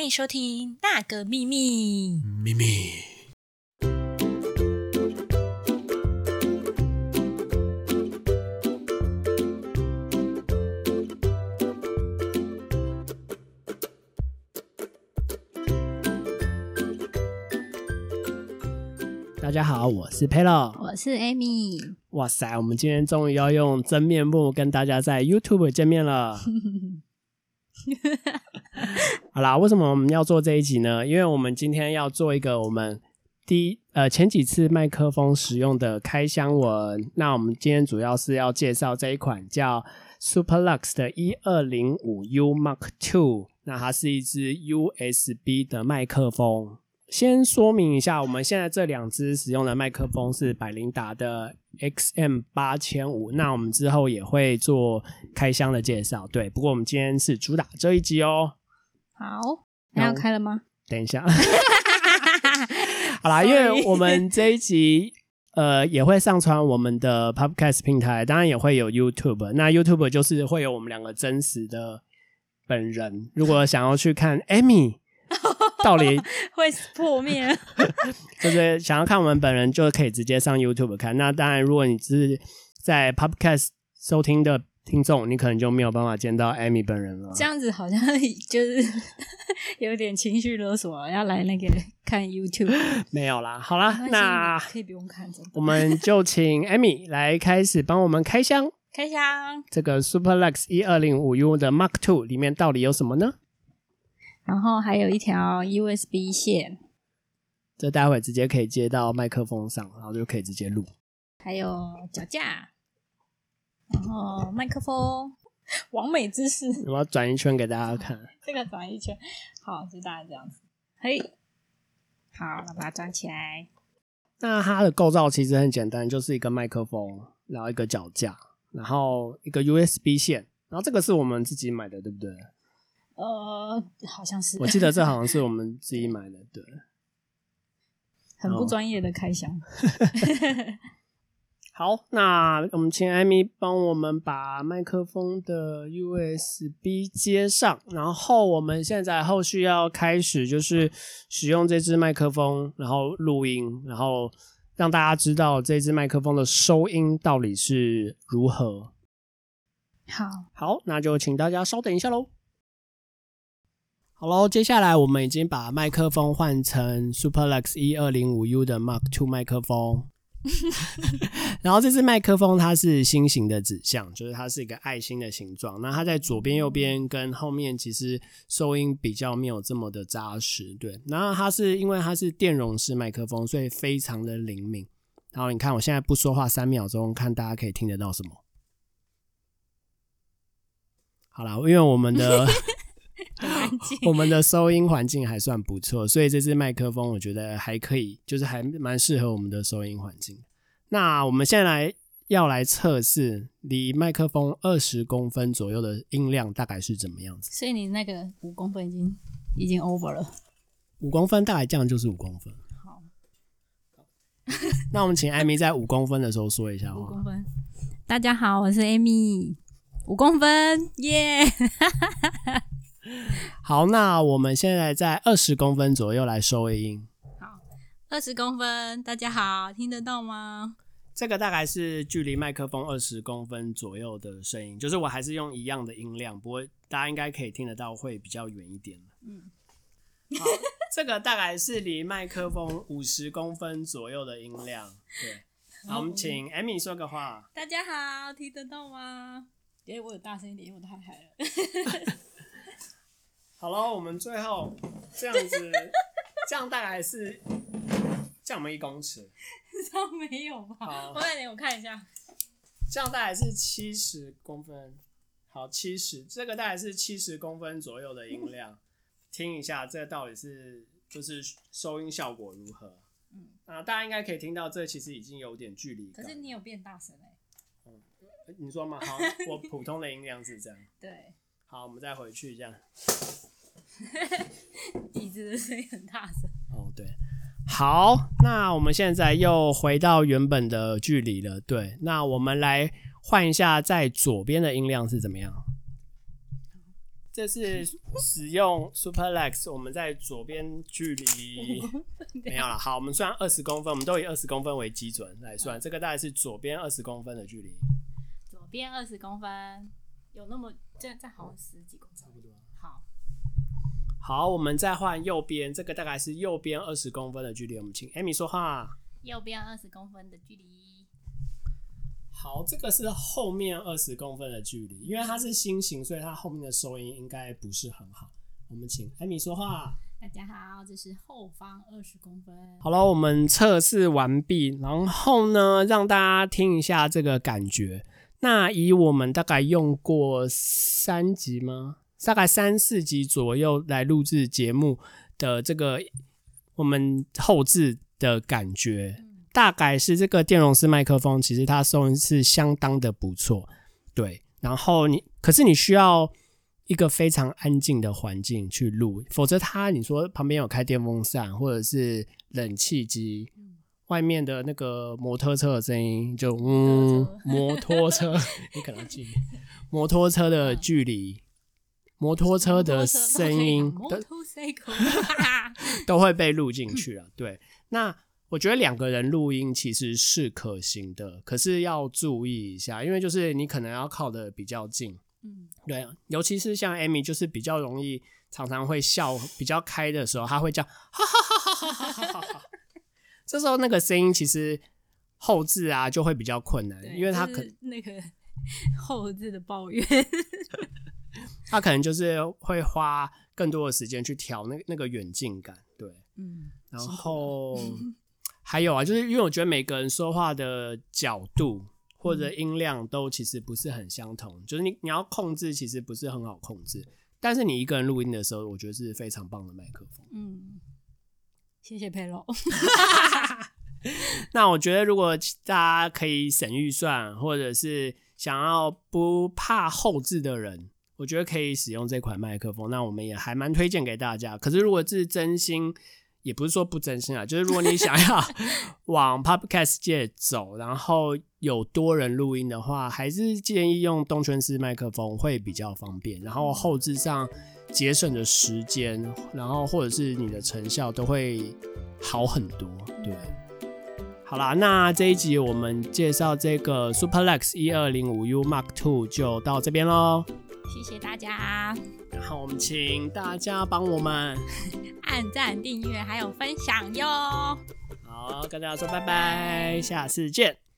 欢迎收听《那个秘密》。秘密。大家好，我是 Pelo。我是 Amy，哇塞，我们今天终于要用真面目跟大家在 YouTube 见面了。好啦，为什么我们要做这一集呢？因为我们今天要做一个我们第一呃前几次麦克风使用的开箱文。那我们今天主要是要介绍这一款叫 Superlux 的一二零五 U Mark Two。那它是一支 USB 的麦克风。先说明一下，我们现在这两支使用的麦克风是百灵达的 XM 八千五。那我们之后也会做开箱的介绍，对。不过我们今天是主打这一集哦。好，那要开了吗？等一下，好啦，因为我们这一集呃也会上传我们的 Podcast 平台，当然也会有 YouTube。那 YouTube 就是会有我们两个真实的本人。如果想要去看 Amy 到底会破灭。就是想要看我们本人，就可以直接上 YouTube 看。那当然，如果你只是在 Podcast 收听的听众，你可能就没有办法见到艾米本人了。这样子好像 就是 有点情绪勒索，要来那个看 YouTube。没有啦，好啦，那可以不用看，的我们就请艾米来开始帮我们开箱。开箱。这个 Superlux 一二零五 U 的 Mark Two 里面到底有什么呢？然后还有一条 USB 线，这待会直接可以接到麦克风上，然后就可以直接录。还有脚架，然后麦克风，完美姿势。我要转一圈给大家看。这个转一圈，好，就大概这样子。嘿，好，那把它转起来。那它的构造其实很简单，就是一个麦克风，然后一个脚架，然后一个 USB 线，然后这个是我们自己买的，对不对？呃，好像是，我记得这好像是我们自己买的，对。很不专业的开箱。好，那我们请艾米帮我们把麦克风的 USB 接上，然后我们现在后续要开始就是使用这支麦克风，然后录音，然后让大家知道这支麦克风的收音到底是如何。好，好，那就请大家稍等一下喽。好喽，接下来我们已经把麦克风换成 Superlux 一二零五 U 的 Mark Two 麦克风。然后这支麦克风它是心形的指向，就是它是一个爱心的形状。那它在左边、右边跟后面其实收音比较没有这么的扎实，对。然后它是因为它是电容式麦克风，所以非常的灵敏。然后你看我现在不说话三秒钟，看大家可以听得到什么？好啦，因为我们的我们的收音环境还算不错，所以这支麦克风我觉得还可以，就是还蛮适合我们的收音环境。那我们现在来要来测试离麦克风二十公分左右的音量大概是怎么样子？所以你那个五公分已经已经 over 了。五公分大概这样就是五公分。好，那我们请艾米在五公分的时候说一下话。五公分。大家好，我是艾米五公分，耶、好，那我们现在在二十公分左右来收音。好二十公分，大家好，听得到吗？这个大概是距离麦克风二十公分左右的声音，就是我还是用一样的音量，不过大家应该可以听得到，会比较远一点。嗯，好，这个大概是离麦克风五十公分左右的音量。对，好，我们请 Amy 说个话。大家好，听得到吗？诶、我有大声一点，因为我太嗨了。好了，我们最后这样子，这样大概是这样我们一公尺，这样没有吧？好我点我看一下。这样大概是七十公分。好，七十，这个大概是七十公分左右的音量，听一下这到底是就是收音效果如何？嗯，啊，大家应该可以听到，这其实已经有点距离感。可是你有变大声哎、嗯你说嘛？好，我普通的音量是这样。对，好，我们再回去这样。椅子的声音很大声。哦，对，好，那我们现在又回到原本的距离了。对，那我们来换一下，在左边的音量是怎么样？这是使用 Superlex，我们在左边距离 没有了。好，我们算二十公分，我们都以二十公分为基准来算。这个大概是左边二十公分的距离。左边二十公分，有那么这这好像十几公分，差不多。好，好，我们再换右边，这个大概是右边二十公分的距离。我们请 Amy 说话。右边二十公分的距离。好，这个是后面二十公分的距离，因为它是心形，所以它后面的收音应该不是很好。我们请艾米说话。大家好，这是后方二十公分。好了，我们测试完毕，然后呢，让大家听一下这个感觉。那以我们大概用过三集吗？大概三四集左右来录制节目的这个我们后置的感觉。大概是这个电容式麦克风，其实它收音是相当的不错，对。然后你，可是你需要一个非常安静的环境去录，否则它你说旁边有开电风扇或者是冷气机，外面的那个摩托车的声音就嗯，摩托车 你可能记，摩托车的距离，摩托车的声音 都 都会被录进去了。对，那。我觉得两个人录音其实是可行的，可是要注意一下，因为就是你可能要靠的比较近，嗯，对，尤其是像 Amy，就是比较容易常常会笑比较开的时候，他会叫哈哈哈哈哈哈哈哈，这时候那个声音其实后置啊就会比较困难，因为他可 那个 后置的抱怨，他可能就是会花更多的时间去调那那个远近感，对，嗯，然后。还有啊，就是因为我觉得每个人说话的角度或者音量都其实不是很相同，就是你你要控制其实不是很好控制。但是你一个人录音的时候，我觉得是非常棒的麦克风。嗯，谢谢佩洛。那我觉得如果大家可以省预算，或者是想要不怕后置的人，我觉得可以使用这款麦克风。那我们也还蛮推荐给大家。可是如果是真心。也不是说不真心啊，就是如果你想要 往 podcast 界走，然后有多人录音的话，还是建议用动圈式麦克风会比较方便，然后后置上节省的时间，然后或者是你的成效都会好很多。对，好啦，那这一集我们介绍这个 Superlex 一二零五 U Mark Two 就到这边喽。谢谢大家，然后我们请大家帮我们 按赞、订阅还有分享哟。好，跟大家说拜拜，下次见。